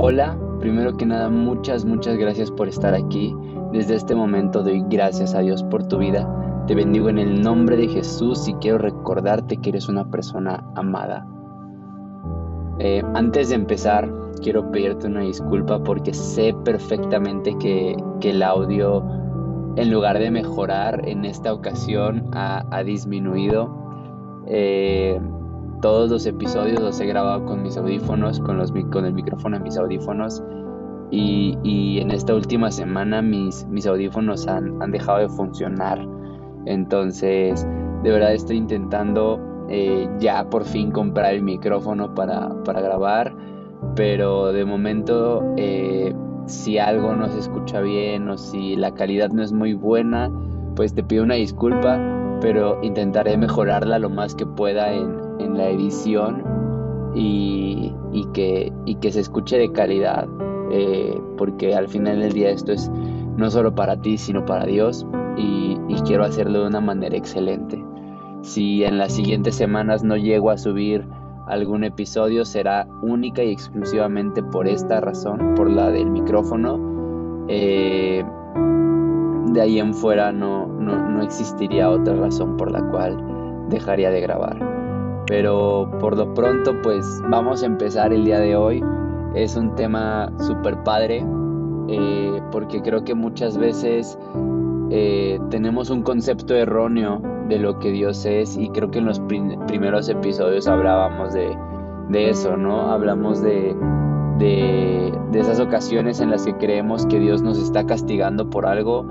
Hola, primero que nada muchas, muchas gracias por estar aquí. Desde este momento doy gracias a Dios por tu vida. Te bendigo en el nombre de Jesús y quiero recordarte que eres una persona amada. Eh, antes de empezar, quiero pedirte una disculpa porque sé perfectamente que, el audio, en lugar de mejorar en esta ocasión, ha, disminuido. Eh, todos los episodios los he grabado con mis audífonos, con, los, con el micrófono en mis audífonos. Y, en esta última semana mis, mis audífonos han, dejado de funcionar. Entonces, de verdad estoy intentando eh, ya por fin comprar el micrófono para, grabar. Pero de momento, eh, si algo no se escucha bien o si la calidad no es muy buena, pues te pido una disculpa, pero intentaré mejorarla lo más que pueda en, en la edición y, que, que se escuche de calidad, eh, porque al final del día esto es no solo para ti, sino para Dios y, quiero hacerlo de una manera excelente. Si en las siguientes semanas no llego a subir algún episodio, será única y exclusivamente por esta razón, por la del micrófono. Eh, de ahí en fuera no, no existiría otra razón por la cual dejaría de grabar. Pero por lo pronto pues vamos a empezar el día de hoy. Es un tema súper padre eh, porque creo que muchas veces eh, tenemos un concepto erróneo de lo que Dios es y creo que en los primeros episodios hablábamos de, eso, ¿no? Hablamos de, de, de esas ocasiones en las que creemos que Dios nos está castigando por algo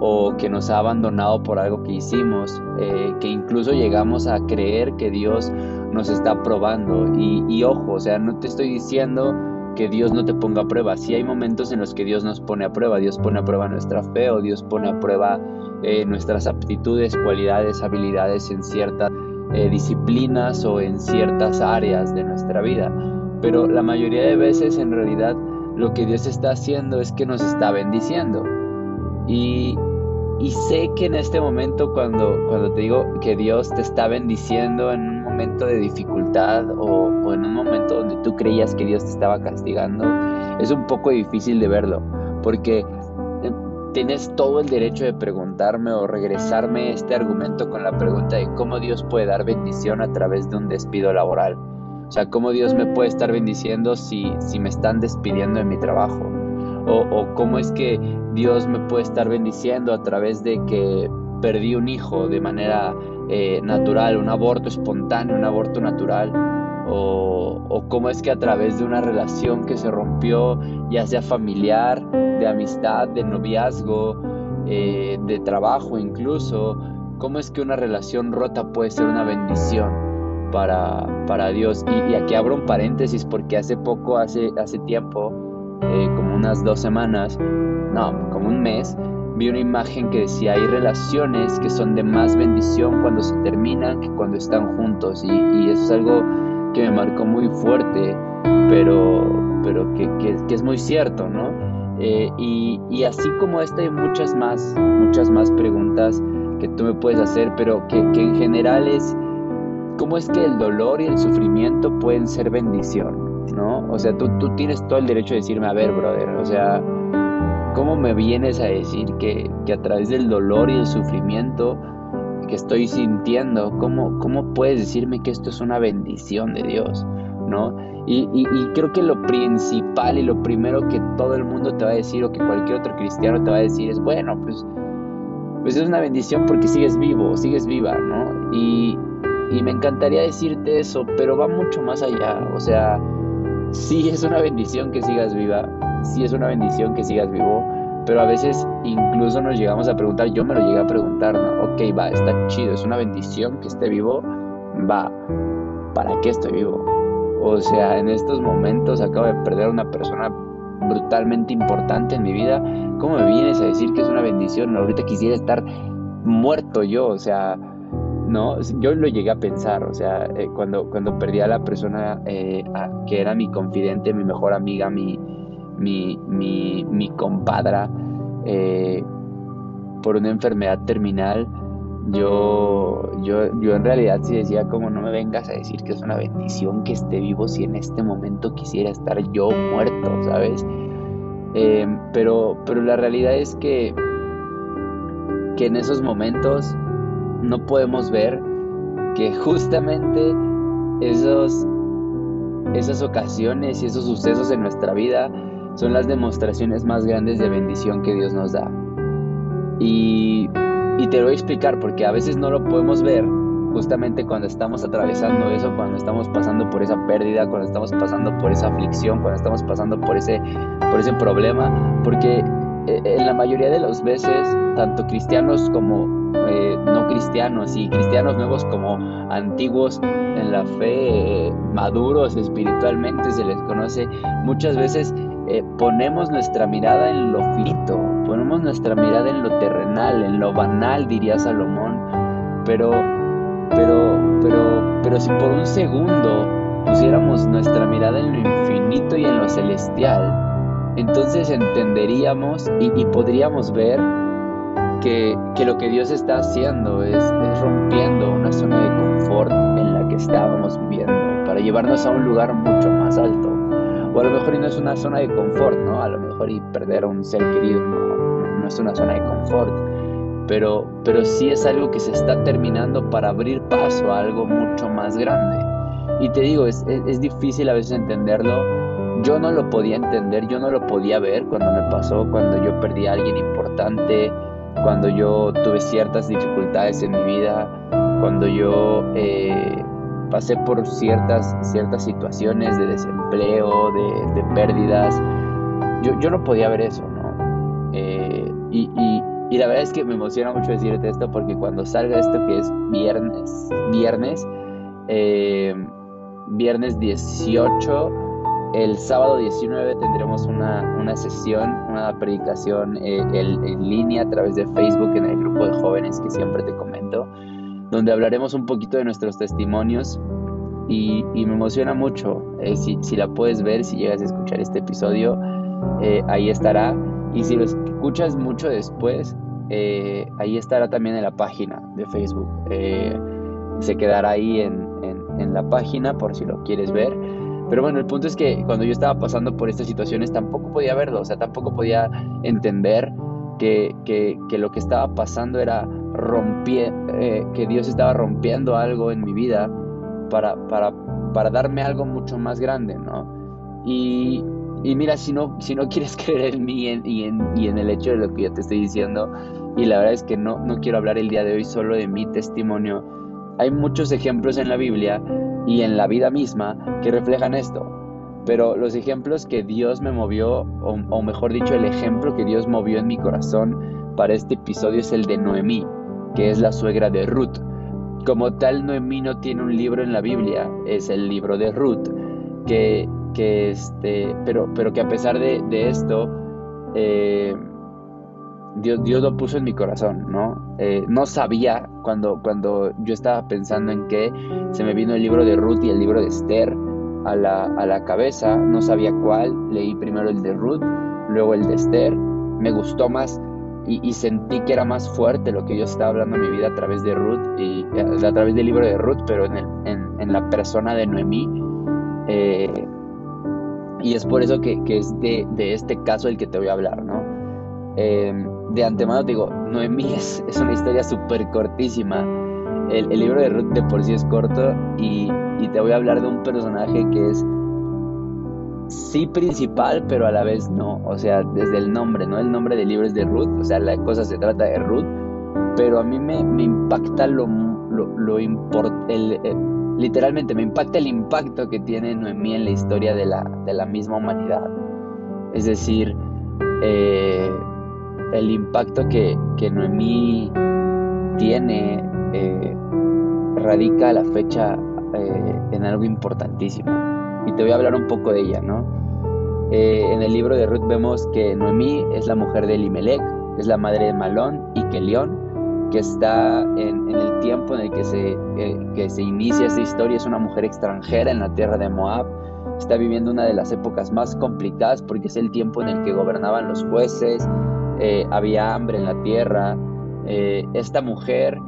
o que nos ha abandonado por algo que hicimos, eh, que incluso llegamos a creer que Dios nos está probando. Y, ojo, o sea, no te estoy diciendo que Dios no te ponga a prueba. Sí hay momentos en los que Dios nos pone a prueba, Dios pone a prueba nuestra fe o Dios pone a prueba eh, nuestras aptitudes, cualidades, habilidades en ciertas eh, disciplinas o en ciertas áreas de nuestra vida. Pero la mayoría de veces en realidad lo que Dios está haciendo es que nos está bendiciendo. Y, y sé que en este momento cuando, cuando te digo que Dios te está bendiciendo en un momento de dificultad o, en un momento donde tú creías que Dios te estaba castigando, es un poco difícil de verlo, porque eh, tienes todo el derecho de preguntarme o regresarme este argumento con la pregunta de cómo Dios puede dar bendición a través de un despido laboral. O sea, cómo Dios me puede estar bendiciendo si, si me están despidiendo de mi trabajo o, cómo es que Dios me puede estar bendiciendo a través de que perdí un hijo de manera eh, natural, un aborto espontáneo, un aborto natural, o, cómo es que a través de una relación que se rompió, ya sea familiar, de amistad, de noviazgo, eh, de trabajo incluso, cómo es que una relación rota puede ser una bendición para, para Dios. Y, y, aquí abro un paréntesis porque hace poco, hace, hace tiempo, eh, unas dos semanas, no, como un mes, vi una imagen que decía hay relaciones que son de más bendición cuando se terminan que cuando están juntos y, eso es algo que me marcó muy fuerte, pero, pero que, que, es muy cierto, ¿no? Eh, y, y, así como esta hay muchas más, muchas más preguntas que tú me puedes hacer, pero que, que en general es cómo es que el dolor y el sufrimiento pueden ser bendición. ¿No? O sea, tú, tú tienes todo el derecho de decirme, a ver, brother, o sea, ¿cómo me vienes a decir que, que a través del dolor y el sufrimiento que estoy sintiendo, ¿cómo, cómo puedes decirme que esto es una bendición de Dios, ¿no? Y, y, creo que lo principal y lo primero que todo el mundo te va a decir o que cualquier otro cristiano te va a decir es, bueno, pues, pues es una bendición porque sigues vivo, sigues viva, ¿no? Y, y me encantaría decirte eso, pero va mucho más allá, o sea, sí es una bendición que sigas viva, sí es una bendición que sigas vivo, pero a veces incluso nos llegamos a preguntar, yo me lo llegué a preguntar, ¿no? Ok, va, está chido, es una bendición que esté vivo, va, ¿para qué estoy vivo? O sea, en estos momentos acabo de perder a una persona brutalmente importante en mi vida, ¿cómo me vienes a decir que es una bendición? Ahorita quisiera estar muerto yo, o sea, ¿no? Yo lo llegué a pensar, o sea, eh, cuando, cuando perdí a la persona eh, que era mi confidente, mi mejor amiga, mi, mi, mi, compadra, eh, por una enfermedad terminal, yo, yo, yo en realidad sí decía como no me vengas a decir que es una bendición que esté vivo si en este momento quisiera estar yo muerto, ¿sabes? Eh, pero, pero la realidad es que, que en esos momentos no podemos ver que justamente esos, esas ocasiones y esos sucesos en nuestra vida son las demostraciones más grandes de bendición que Dios nos da. Y, te lo voy a explicar porque a veces no lo podemos ver justamente cuando estamos atravesando eso, cuando estamos pasando por esa pérdida, cuando estamos pasando por esa aflicción, cuando estamos pasando por ese, por ese problema, porque eh, en la mayoría de las veces, tanto cristianos como eh, no cristianos y cristianos nuevos como antiguos en la fe, eh, maduros espiritualmente se les conoce, muchas veces ponemos nuestra mirada en lo finito, ponemos nuestra mirada en lo terrenal, en lo banal, diría Salomón, pero pero, pero, pero si por un segundo pusiéramos nuestra mirada en lo infinito y en lo celestial, entonces entenderíamos y, podríamos ver que, lo que Dios está haciendo es, es rompiendo una zona de confort en la que estábamos viviendo para llevarnos a un lugar mucho más alto. O a lo mejor no es una zona de confort, ¿no? A lo mejor y perder a un ser querido no, no es una zona de confort pero, pero sí es algo que se está terminando para abrir paso a algo mucho más grande. Y te digo, es, es, difícil a veces entenderlo. Yo no lo podía entender, yo no lo podía ver cuando me pasó, cuando yo perdí a alguien importante, cuando yo tuve ciertas dificultades en mi vida, cuando yo eh, pasé por ciertas, ciertas situaciones de desempleo, de, pérdidas. Yo, yo, no podía ver eso, ¿no? Eh, y, y, y la verdad es que me emociona mucho decirte esto porque cuando salga esto que es viernes, viernes, eh, viernes 18, el sábado 19 tendremos una, una sesión, una predicación eh, en, línea a través de Facebook en el grupo de jóvenes que siempre te comento, donde hablaremos un poquito de nuestros testimonios y, me emociona mucho. Eh, si, si, la puedes ver, si llegas a escuchar este episodio, ahí estará. Y si lo escuchas mucho después, eh, ahí estará también en la página de Facebook. Eh, se quedará ahí en, en, la página por si lo quieres ver. Pero bueno, el punto es que cuando yo estaba pasando por estas situaciones tampoco podía verlo, o sea, tampoco podía entender que, que, que lo que estaba pasando era romper, eh, que Dios estaba rompiendo algo en mi vida para, para, para darme algo mucho más grande, ¿no? Y, y mira, si no, si no quieres creer en mí y en, y en, el hecho de lo que yo te estoy diciendo, y la verdad es que no, no quiero hablar el día de hoy solo de mi testimonio, hay muchos ejemplos en la Biblia y en la vida misma que reflejan esto. Pero los ejemplos que Dios me movió, o, mejor dicho, el ejemplo que Dios movió en mi corazón para este episodio es el de Noemí, que es la suegra de Ruth. Como tal, Noemí no tiene un libro en la Biblia, es el libro de Ruth, que que este, pero, pero que a pesar de, esto, eh, Dios, Dios lo puso en mi corazón, ¿no? Eh, no sabía cuando, cuando yo estaba pensando en que se me vino el libro de Ruth y el libro de Esther a la, a la cabeza, no sabía cuál, leí primero el de Ruth, luego el de Esther, me gustó más y, sentí que era más fuerte lo que Dios estaba hablando en mi vida a través de Ruth y a, través del libro de Ruth, pero en, en, la persona de Noemí. Eh, y es por eso que, es de, este caso el que te voy a hablar, ¿no? Em, de antemano te digo, Noemí es, es una historia súper cortísima. El, libro de Ruth de por sí es corto y, te voy a hablar de un personaje que es sí principal, pero a la vez no. O sea, desde el nombre, ¿no? El nombre del libro es de Ruth, o sea, la cosa se trata de Ruth, pero a mí me, impacta lo, lo, lo el, literalmente me impacta el impacto que tiene Noemí en la historia de la, de la misma humanidad. Es decir, eh, el impacto que, Noemí tiene eh, radica a la fecha eh, en algo importantísimo. Y te voy a hablar un poco de ella, ¿no? en el libro de Ruth vemos que Noemí es la mujer de Elimelech, es la madre de Malón y Kelión, que está en, el tiempo en el que se, que se inicia esta historia. Es una mujer extranjera en la tierra de Moab. Está viviendo una de las épocas más complicadas porque es el tiempo en el que gobernaban los jueces, eh, había hambre en la tierra. Eh, esta mujer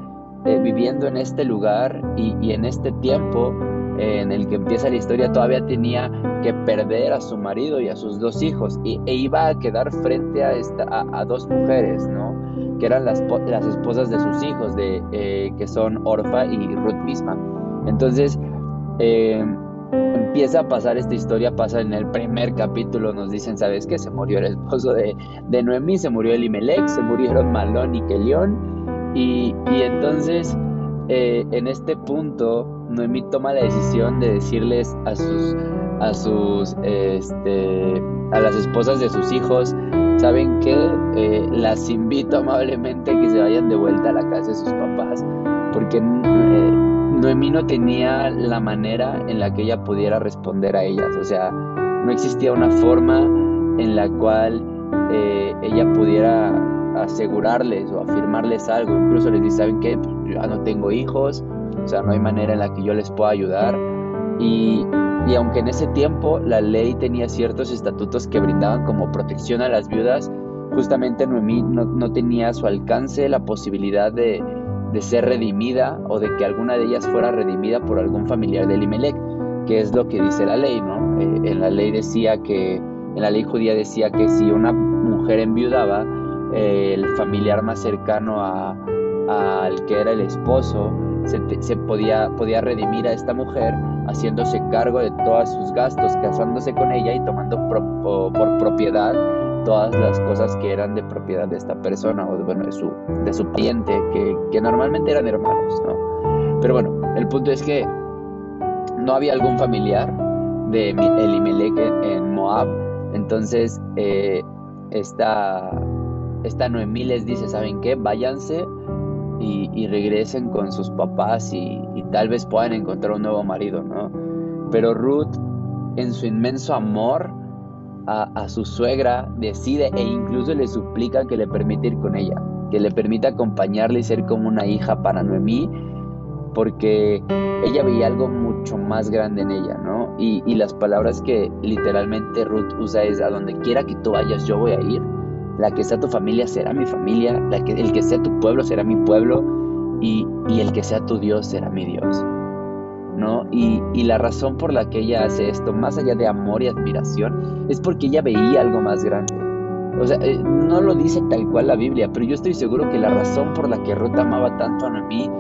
eh, viviendo en este lugar y, en este tiempo eh, en el que empieza la historia todavía tenía que perder a su marido y a sus dos hijos y, e iba a quedar frente a, esta, a, dos mujeres, ¿no? Que eran las, las esposas de sus hijos, de, eh, que son Orfa y Ruth misma. Entonces, empieza a pasar esta historia, pasa en el primer capítulo, nos dicen, ¿sabes qué? Se murió el esposo de, de Noemí, se murió Elimelech, se murieron Malón y Kelión, y, entonces, eh, en este punto, Noemí toma la decisión de decirles a sus, a sus, este, a las esposas de sus hijos, ¿saben qué? Eh, las invito amablemente a que se vayan de vuelta a la casa de sus papás, porque eh, Noemí no tenía la manera en la que ella pudiera responder a ellas, o sea, no existía una forma en la cual ella pudiera asegurarles o afirmarles algo. Incluso les dice, ¿saben qué? Pues, yo ya no tengo hijos, o sea, no hay manera en la que yo les pueda ayudar. Y, y aunque en ese tiempo la ley tenía ciertos estatutos que brindaban como protección a las viudas, justamente Noemí no, no tenía a su alcance la posibilidad de, de, ser redimida o de que alguna de ellas fuera redimida por algún familiar de Elimelech, que es lo que dice la ley, ¿no? Eh, en la ley decía que, en la ley judía decía que si una mujer enviudaba, el familiar más cercano al que era el esposo se, podía, podía redimir a esta mujer haciéndose cargo de todos sus gastos, casándose con ella y tomando por propiedad todas las cosas que eran de propiedad de esta persona o de, bueno, de, su, de su cliente, que, que normalmente eran hermanos. ¿no? Pero bueno, el punto es que no había algún familiar de Elimelech en Moab, entonces eh, esta, esta Noemí les dice, ¿saben qué? Váyanse y, regresen con sus papás y, tal vez puedan encontrar un nuevo marido, ¿no? Pero Ruth, en su inmenso amor a, su suegra, decide e incluso le suplica que le permita ir con ella, que le permita acompañarle y ser como una hija para Noemí, porque ella veía algo mucho más grande en ella, ¿no? Y, y las palabras que literalmente Ruth usa es, a donde quiera que tú vayas, yo voy a ir la que sea tu familia será mi familia, la que, el que sea tu pueblo será mi pueblo y, el que sea tu Dios será mi Dios. ¿No? Y, la razón por la que ella hace esto, más allá de amor y admiración, es porque ella veía algo más grande. O sea, eh, no lo dice tal cual la Biblia, pero yo estoy seguro que la razón por la que Ruth amaba tanto a Noemí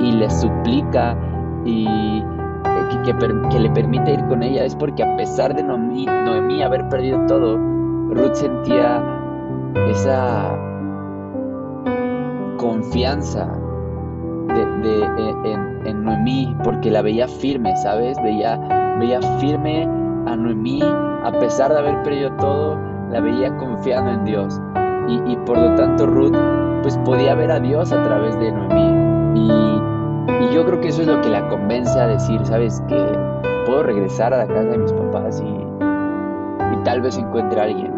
y, le suplica y eh, que, le permite ir con ella es porque a pesar de Noemí, Noemí haber perdido todo, Ruth sentía esa confianza de, en, Noemí, porque la veía firme, ¿sabes? Veía, veía firme a Noemí, a pesar de haber perdido todo, la veía confiando en Dios. Y, por lo tanto Ruth, pues podía ver a Dios a través de Noemí. Y, y yo creo que eso es lo que la convence a decir, ¿sabes? Que puedo regresar a la casa de mis papás y, y tal vez encuentre a alguien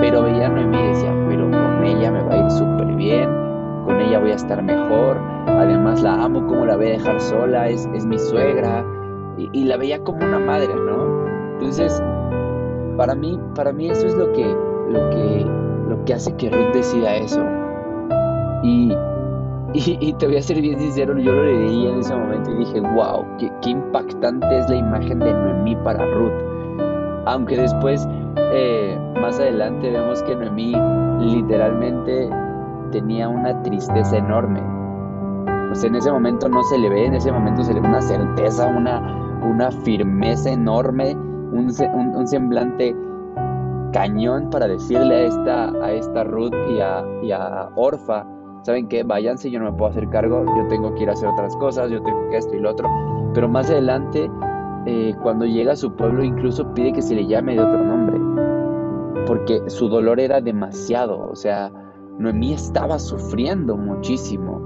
pero veía a Noemí y decía, pero con ella me va a ir súper bien, con ella voy a estar mejor, además la amo, ¿cómo la voy a dejar sola? Es, es mi suegra. Y, la veía como una madre, ¿no? Entonces, para mí, para mí eso es lo que, lo que, lo que hace que Ruth decida eso. Y, y, te voy a ser bien sincero, yo lo leí en ese momento y dije, wow, qué, qué impactante es la imagen de Noemí para Ruth. Aunque después eh, más adelante vemos que Noemí literalmente tenía una tristeza enorme. Sea, en ese momento no se le ve, en ese momento se le ve una certeza, una, una firmeza enorme, un, semblante cañón para decirle a esta, a esta Ruth y a, y a Orfa, ¿saben qué? Váyanse, yo no me puedo hacer cargo, yo tengo que ir a hacer otras cosas, yo tengo que esto y lo otro. Pero más adelante, eh, cuando llega a su pueblo, incluso pide que se le llame de otro nombre porque su dolor era demasiado, o sea, Noemí estaba sufriendo muchísimo.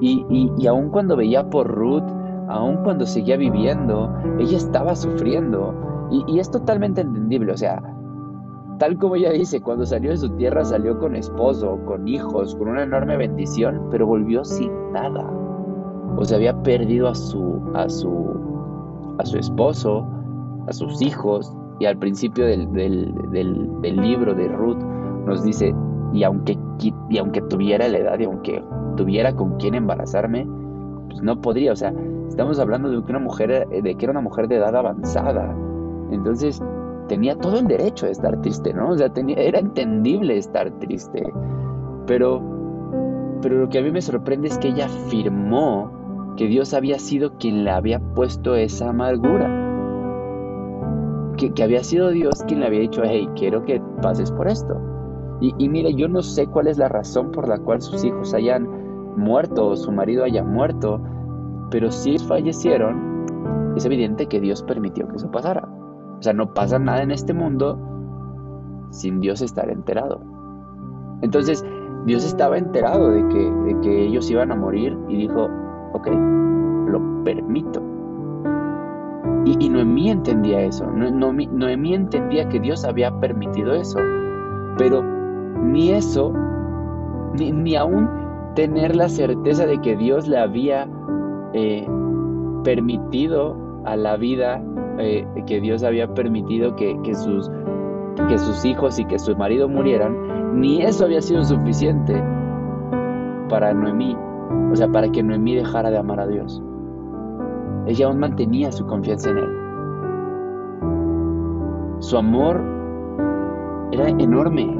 Y, y, aun cuando veía por Ruth, aun cuando seguía viviendo, ella estaba sufriendo. Y, es totalmente entendible, o sea, tal como ella dice, cuando salió de su tierra salió con esposo, con hijos, con una enorme bendición, pero volvió sin nada. O sea, había perdido a su, a su, a su esposo, a sus hijos, y al principio del, libro de Ruth nos dice, y aunque y aunque tuviera la edad y aunque tuviera con quién embarazarme, pues no podría. O sea, estamos hablando de que una mujer, de que era una mujer de edad avanzada. Entonces, tenía todo el derecho de estar triste, ¿no? O sea, tenía, era entendible estar triste. Pero, pero lo que a mí me sorprende es que ella afirmó que Dios había sido quien le había puesto esa amargura. Que, que había sido Dios quien le había dicho, hey, quiero que pases por esto. Y, y mire, yo no sé cuál es la razón por la cual sus hijos hayan muerto su marido haya muerto, pero si fallecieron, es evidente que Dios permitió que eso pasara. O sea, no pasa nada en este mundo sin Dios estar enterado. Entonces, Dios estaba enterado de que, de que ellos iban a morir y dijo, ok, lo permito. Y, Noemí entendía eso. Noemí entendía que Dios había permitido eso. Pero ni eso, ni, ni aún tener la certeza de que Dios le había eh, permitido a la vida eh, que Dios había permitido que, sus, que sus hijos y que su marido murieran, ni eso había sido suficiente para Noemí, o sea, para que Noemí dejara de amar a Dios. Ella aún mantenía su confianza en Él. Su amor era enorme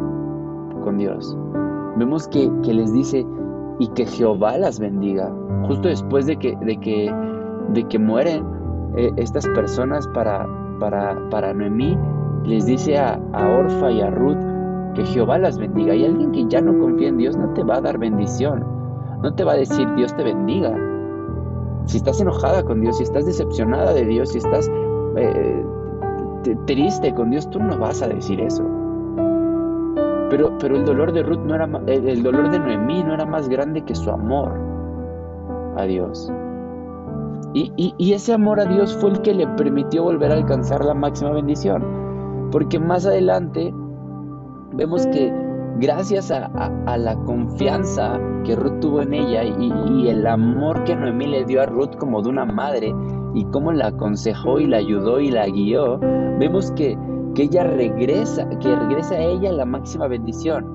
con Dios. Vemos que, les dice, y que Jehová las bendiga. Justo después de que, de que, de que mueren, eh, estas personas para, para, para Noemí, les dice a, Orfa y a Ruth que Jehová las bendiga. Y alguien que ya no confía en Dios no te va a dar bendición. No te va a decir Dios te bendiga. Si estás enojada con Dios, si estás decepcionada de Dios, si estás eh, triste con Dios, tú no vas a decir eso. Pero, pero el dolor de Ruth no era el dolor de Noemí no era más grande que su amor a Dios. Y, ese amor a Dios fue el que le permitió volver a alcanzar la máxima bendición. Porque más adelante vemos que gracias a, la confianza que Ruth tuvo en ella y, el amor que Noemí le dio a Ruth como de una madre y cómo la aconsejó y la ayudó y la guió, vemos que, ella regresa, que regresa a ella la máxima bendición.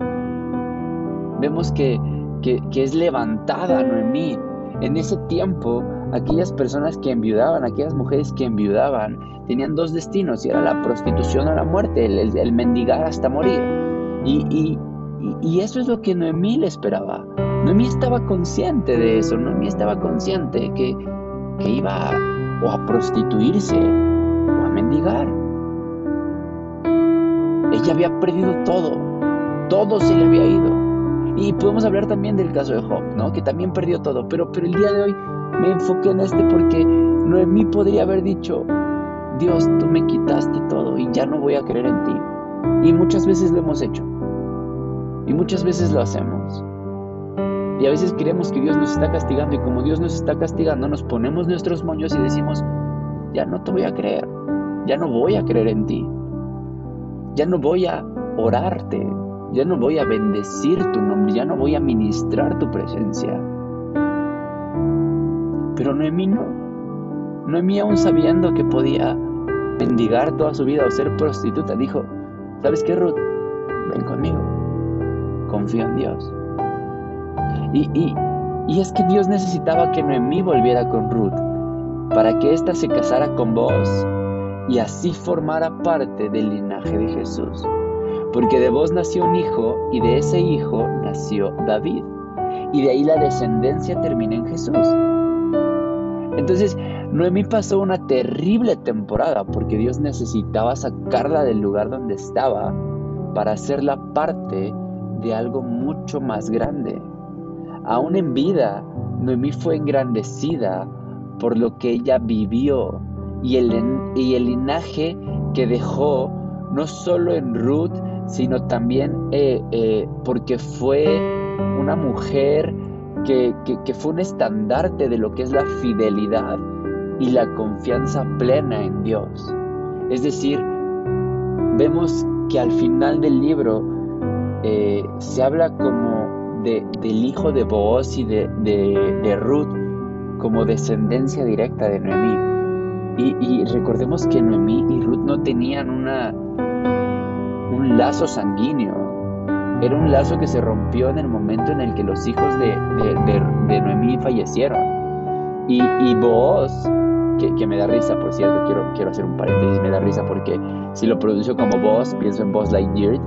Vemos que, que es levantada Noemí. En ese tiempo aquellas personas que enviudaban, aquellas mujeres que enviudaban, tenían dos destinos, y era la prostitución o la muerte, el, mendigar hasta morir. Y, eso es lo que Noemí le esperaba. Noemí estaba consciente de eso, Noemí estaba consciente que, que iba o a prostituirse o a mendigar. Ella había perdido todo, todo se le había ido. Y podemos hablar también del caso de Job, ¿no? Que también perdió todo, pero, pero el día de hoy me enfoqué en este porque Noemí podría haber dicho, Dios, tú me quitaste todo y ya no voy a creer en ti. Y muchas veces lo hemos hecho. Y muchas veces lo hacemos. Y a veces creemos que Dios nos está castigando y como Dios nos está castigando nos ponemos nuestros moños y decimos, ya no te voy a creer, ya no voy a creer en ti, ya no voy a orarte, ya no voy a bendecir tu nombre, ya no voy a ministrar tu presencia. Pero Noemí no. Noemí aún sabiendo que podía mendigar toda su vida o ser prostituta, dijo, ¿sabes qué, Ruth? Ven conmigo. Confío en Dios. Y, y es que Dios necesitaba que Noemí volviera con Ruth para que ésta se casara con vos y así formara parte del linaje de Jesús. Porque de vos nació un hijo y de ese hijo nació David. Y de ahí la descendencia termina en Jesús. Entonces, Noemí pasó una terrible temporada porque Dios necesitaba sacarla del lugar donde estaba para hacerla parte de algo mucho más grande. Aún en vida, Noemí fue engrandecida por lo que ella vivió y el, y el linaje que dejó no solo en Ruth, sino también eh, eh, porque fue una mujer que, fue un estandarte de lo que es la fidelidad y la confianza plena en Dios. Es decir, vemos que al final del libro eh, se habla como de, del hijo de Boaz y de, de, Ruth como descendencia directa de Noemí. Y, y, recordemos que Noemí y Ruth no tenían una, un lazo sanguíneo, era un lazo que se rompió en el momento en el que los hijos de, de, Noemí fallecieron. Y, y que, me da risa, por cierto, quiero, quiero hacer un paréntesis, me da risa porque si lo pronuncio como Boaz, pienso en Boaz Lightyear,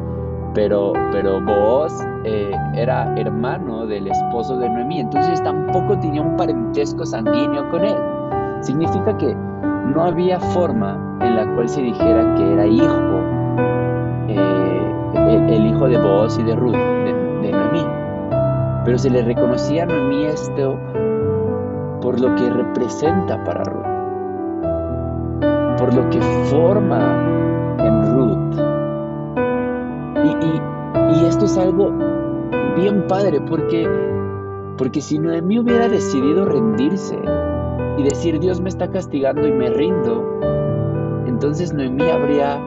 pero, pero Boaz eh, era hermano del esposo de Noemí, entonces tampoco tenía un parentesco sanguíneo con él. Significa que no había forma en la cual se dijera que era hijo, eh, el, hijo de Boaz y de Ruth, de, Noemí. Pero se le reconocía a Noemí esto por lo que representa para Ruth, por lo que forma en Ruth. Y, y esto es algo bien padre porque, porque si Noemí hubiera decidido rendirse, y decir Dios me está castigando y me rindo, entonces Noemí habría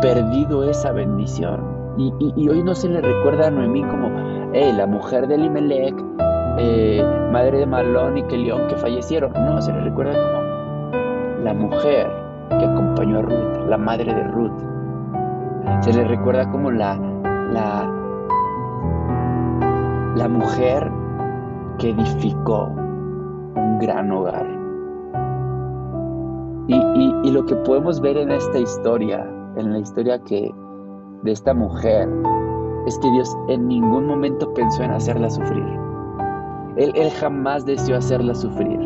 perdido esa bendición. Y, hoy no se le recuerda a Noemí como la mujer de Elimelech, eh, madre de Malón y Kelión que fallecieron. No, se le recuerda como la mujer que acompañó a Ruth, la madre de Ruth. Se le recuerda como la, la, la mujer que edificó gran hogar. Y, lo que podemos ver en esta historia, en la historia que de esta mujer, es que Dios en ningún momento pensó en hacerla sufrir. Él, él jamás deseó hacerla sufrir.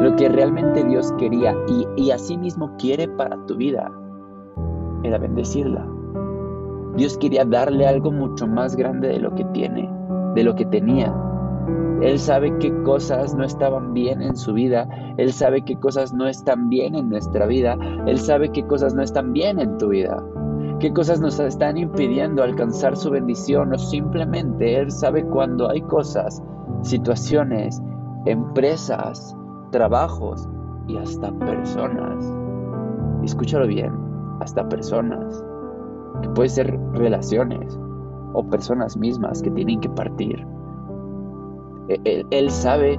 Lo que realmente Dios quería y, y asimismo quiere para tu vida era bendecirla. Dios quería darle algo mucho más grande de lo que tiene, de lo que tenía. Él sabe qué cosas no estaban bien en su vida. Él sabe qué cosas no están bien en nuestra vida. Él sabe qué cosas no están bien en tu vida. Qué cosas nos están impidiendo alcanzar su bendición o simplemente Él sabe cuando hay cosas, situaciones, empresas, trabajos y hasta personas. Escúchalo bien, hasta personas. Que puede ser relaciones o personas mismas que tienen que partir e-, él, sabe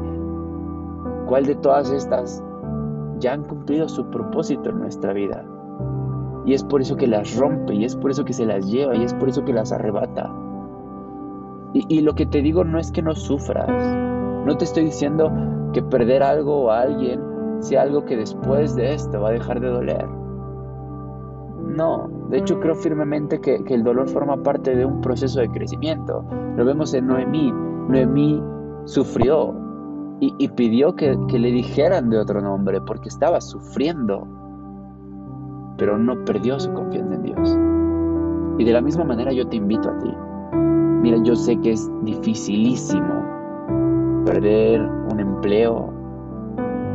cuál de todas estas ya han cumplido su propósito en nuestra vida. Y es por eso que las rompe, y es por eso que se las lleva, y es por eso que las arrebata. Y, y, lo que te digo no es que no sufras. No te estoy diciendo que perder algo o a alguien sea algo que después de esto va a dejar de doler. No, de hecho creo firmemente que, que el dolor forma parte de un proceso de crecimiento. Lo vemos en Noemí. Noemí sufrió y, pidió que, le dijeran de otro nombre porque estaba sufriendo, pero no perdió su confianza en Dios. Y de la misma manera yo te invito a ti. Mira, yo sé que es dificilísimo perder un empleo,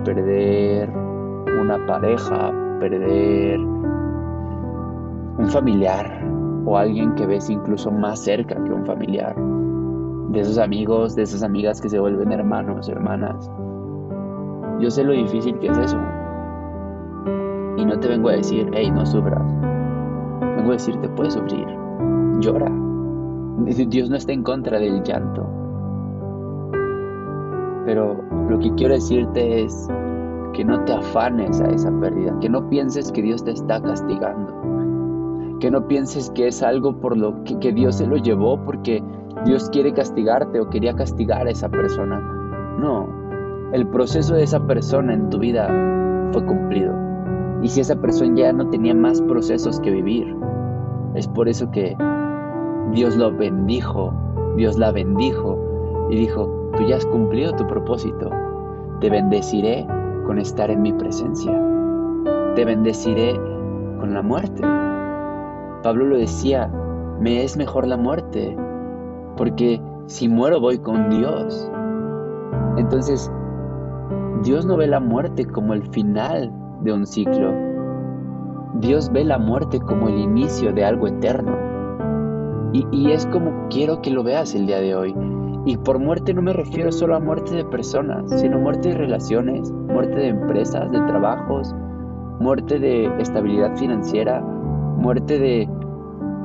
perder una pareja, perder un familiar o alguien que ves incluso más cerca que un familiar de esos amigos, de esas amigas que se vuelven hermanos, hermanas. Yo sé lo difícil que es eso. Y no te vengo a decir, hey, no sufras. Vengo a decirte, puedes sufrir. Llora. Dios no está en contra del llanto. Pero lo que quiero decirte es que no te afanes a esa pérdida, que no pienses que Dios te está castigando, que no pienses que es algo por lo que, que Dios se lo llevó porque Dios quiere castigarte o quería castigar a esa persona. No, el proceso de esa persona en tu vida fue cumplido. Y si esa persona ya no tenía más procesos que vivir, es por eso que Dios lo bendijo, Dios la bendijo y dijo, tú ya has cumplido tu propósito, te bendeciré con estar en mi presencia, te bendeciré con la muerte. Pablo lo decía, me es mejor la muerte porque si muero voy con Dios. Entonces, Dios no ve la muerte como el final de un ciclo. Dios ve la muerte como el inicio de algo eterno. Y, es como quiero que lo veas el día de hoy. Y por muerte no me refiero solo a muerte de personas, sino muerte de relaciones, muerte de empresas, de trabajos, muerte de estabilidad financiera, muerte de,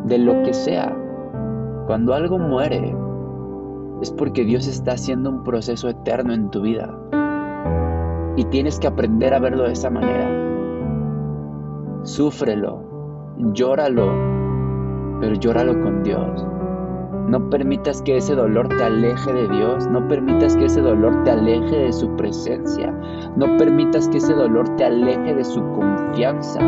de lo que sea. Cuando algo muere, es porque Dios está haciendo un proceso eterno en tu vida. Y tienes que aprender a verlo de esa manera. Súfrelo, llóralo, pero llóralo con Dios. No permitas que ese dolor te aleje de Dios. No permitas que ese dolor te aleje de su presencia. No permitas que ese dolor te aleje de su confianza.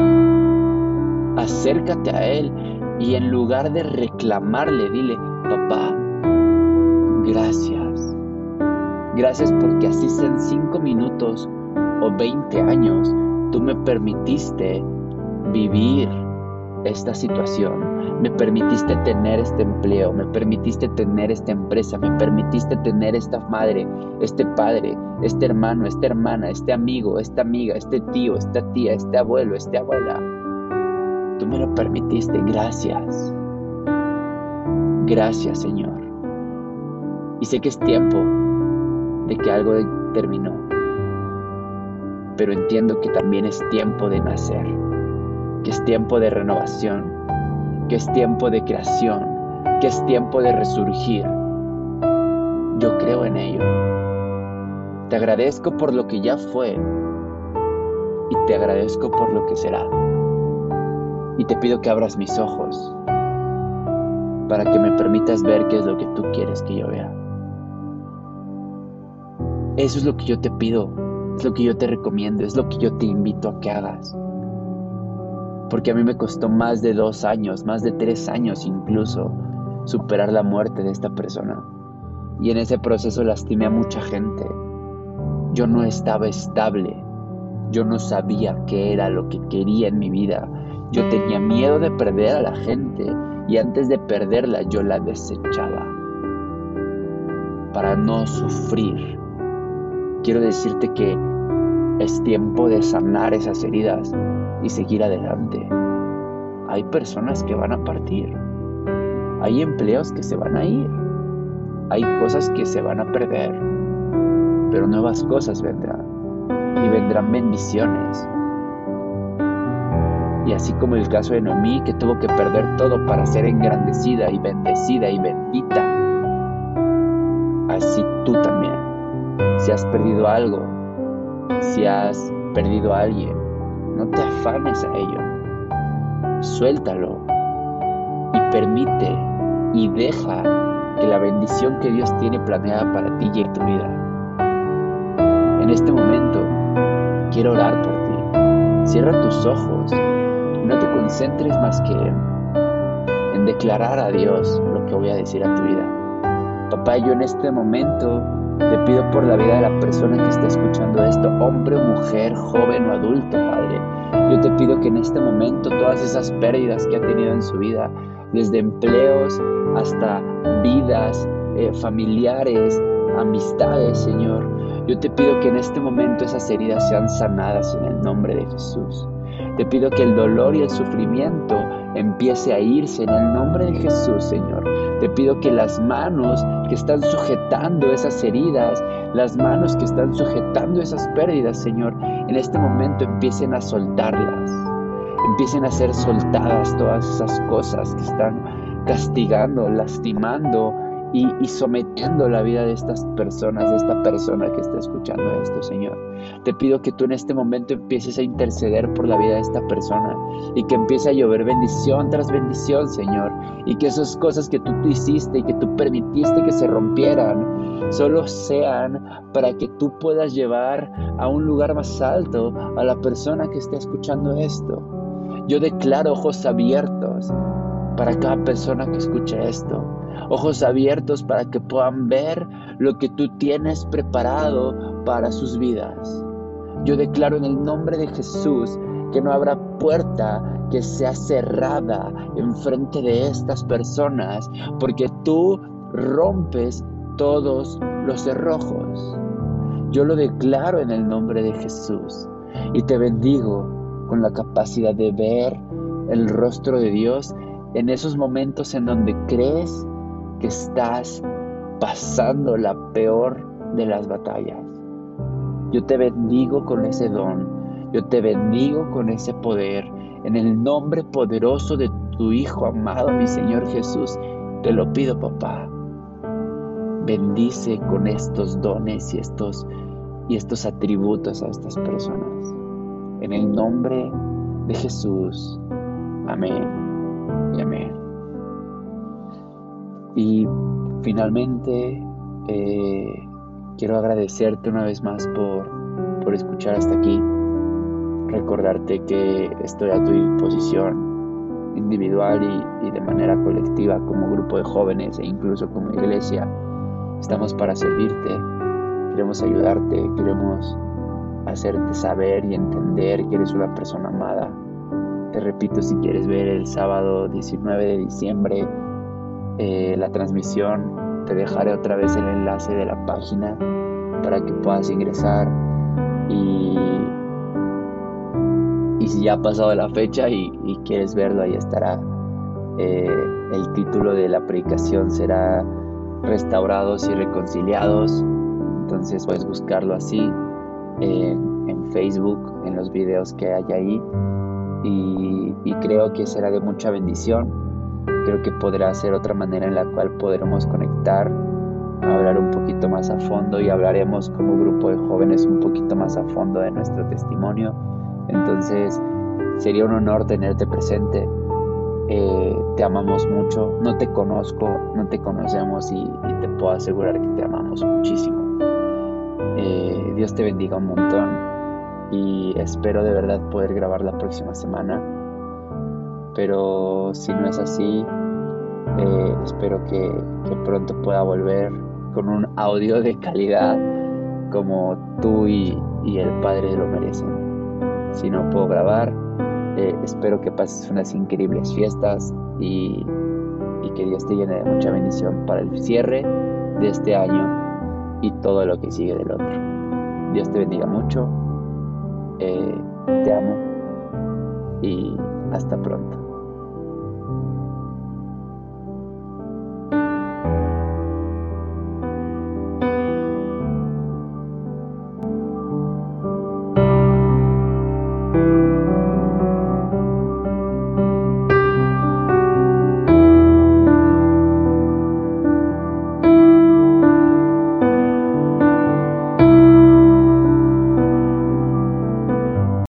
Acércate a Él y en lugar de reclamarle, dile, papá, gracias. Gracias porque así sean cinco minutos o veinte años, tú me permitiste vivir esta situación, me permitiste tener este empleo, me permitiste tener esta empresa, me permitiste tener esta madre, este padre, este hermano, esta hermana, este amigo, esta amiga, este tío, esta tía, este abuelo, esta abuela. Tú me lo permitiste, gracias. Gracias Señor. Y sé que es tiempo de que algo terminó, pero entiendo que también es tiempo de nacer que es tiempo de renovación, que es tiempo de creación, que es tiempo de resurgir. Yo creo en ello. Te agradezco por lo que ya fue y te agradezco por lo que será. Y te pido que abras mis ojos para que me permitas ver qué es lo que tú quieres que yo vea. Eso es lo que yo te pido, es lo que yo te recomiendo, es lo que yo te invito a que hagas porque a mí me costó más de dos años, más de tres años incluso, superar la muerte de esta persona. Y en ese proceso lastimé a mucha gente. Yo no estaba estable, yo no sabía qué era lo que quería en mi vida. Yo tenía miedo de perder a la gente y antes de perderla yo la desechaba para no sufrir. Quiero decirte que es tiempo de sanar esas heridas y seguir adelante. Hay personas que van a partir. Hay empleos que se van a ir. Hay cosas que se van a perder. Pero nuevas cosas vendrán. Y vendrán bendiciones. Y así como el caso de Noemí, que tuvo que perder todo para ser engrandecida y bendecida y bendita, así tú también. Si has perdido algo, si has perdido a alguien, no te afanes a ello. Suéltalo y permite y deja que la bendición que Dios tiene planeada para ti llegue a tu vida. En este momento quiero orar por ti. Cierra tus ojos no te concentres más que en declarar a Dios lo que voy a decir a tu vida. Papá, yo en este momento te pido por la vida de la persona que está escuchando esto, hombre o mujer, joven o adulto, Padre. Yo te pido que en este momento todas esas pérdidas que ha tenido en su vida, desde empleos hasta vidas, eh, familiares, amistades, Señor, yo te pido que en este momento esas heridas sean sanadas en el nombre de Jesús. Te pido que el dolor y el sufrimiento empiece a irse en el nombre de Jesús, Señor. Te pido que las manos que están sujetando esas heridas, las manos que están sujetando esas pérdidas, Señor, en este momento empiecen a soltarlas. Empiecen a ser soltadas todas esas cosas que están castigando, lastimando, y, sometiendo la vida de estas personas, de esta persona que está escuchando esto, Señor. Te pido que tú en este momento empieces a interceder por la vida de esta persona y que empiece a llover bendición tras bendición, Señor. Y que esas cosas que tú hiciste y que tú permitiste que se rompieran, solo sean para que tú puedas llevar a un lugar más alto a la persona que está escuchando esto. Yo declaro ojos abiertos para cada persona que escuche esto ojos abiertos para que puedan ver lo que tú tienes preparado para sus vidas. Yo declaro en el nombre de Jesús que no habrá puerta que sea cerrada enfrente de estas personas, porque tú rompes todos los cerrojos. Yo lo declaro en el nombre de Jesús y te bendigo con la capacidad de ver el rostro de Dios en esos momentos en donde crees que estás pasando la peor de las batallas. Yo te bendigo con ese don, yo te bendigo con ese poder. En el nombre poderoso de tu Hijo amado, mi Señor Jesús, te lo pido, papá. Bendice con estos dones y estos, y estos atributos a estas personas. En el nombre de Jesús. Amén y amén. Y finalmente, eh, quiero agradecerte una vez más por, por escuchar hasta aquí. Recordarte que estoy a tu disposición individual y, y de manera colectiva como grupo de jóvenes e incluso como iglesia. Estamos para servirte, queremos ayudarte, queremos hacerte saber y entender que eres una persona amada. Te repito, si quieres ver el sábado 19 de diciembre eh, la transmisión, te dejaré otra vez el enlace de la página para que puedas ingresar y, y si ya ha pasado la fecha y, quieres verlo, ahí estará. Eh, el título de la predicación será Restaurados y Reconciliados. Entonces puedes buscarlo así en Facebook, en los videos que hay ahí. Y, y creo que será de mucha bendición creo que podrá ser otra manera en la cual podremos conectar, hablar un poquito más a fondo y hablaremos como grupo de jóvenes un poquito más a fondo de nuestro testimonio. Entonces sería un honor tenerte presente. Eh, te amamos mucho, no te conozco, no te conocemos y, te puedo asegurar que te amamos muchísimo. Eh, Dios te bendiga un montón y espero de verdad poder grabar la próxima semana pero si no es así, eh, espero que, pronto pueda volver con un audio de calidad como tú y, el Padre lo merecen. Si no puedo grabar, eh, espero que pases unas increíbles fiestas y, que Dios te llene de mucha bendición para el cierre de este año y todo lo que sigue del otro. Dios te bendiga mucho, eh, te amo y hasta pronto.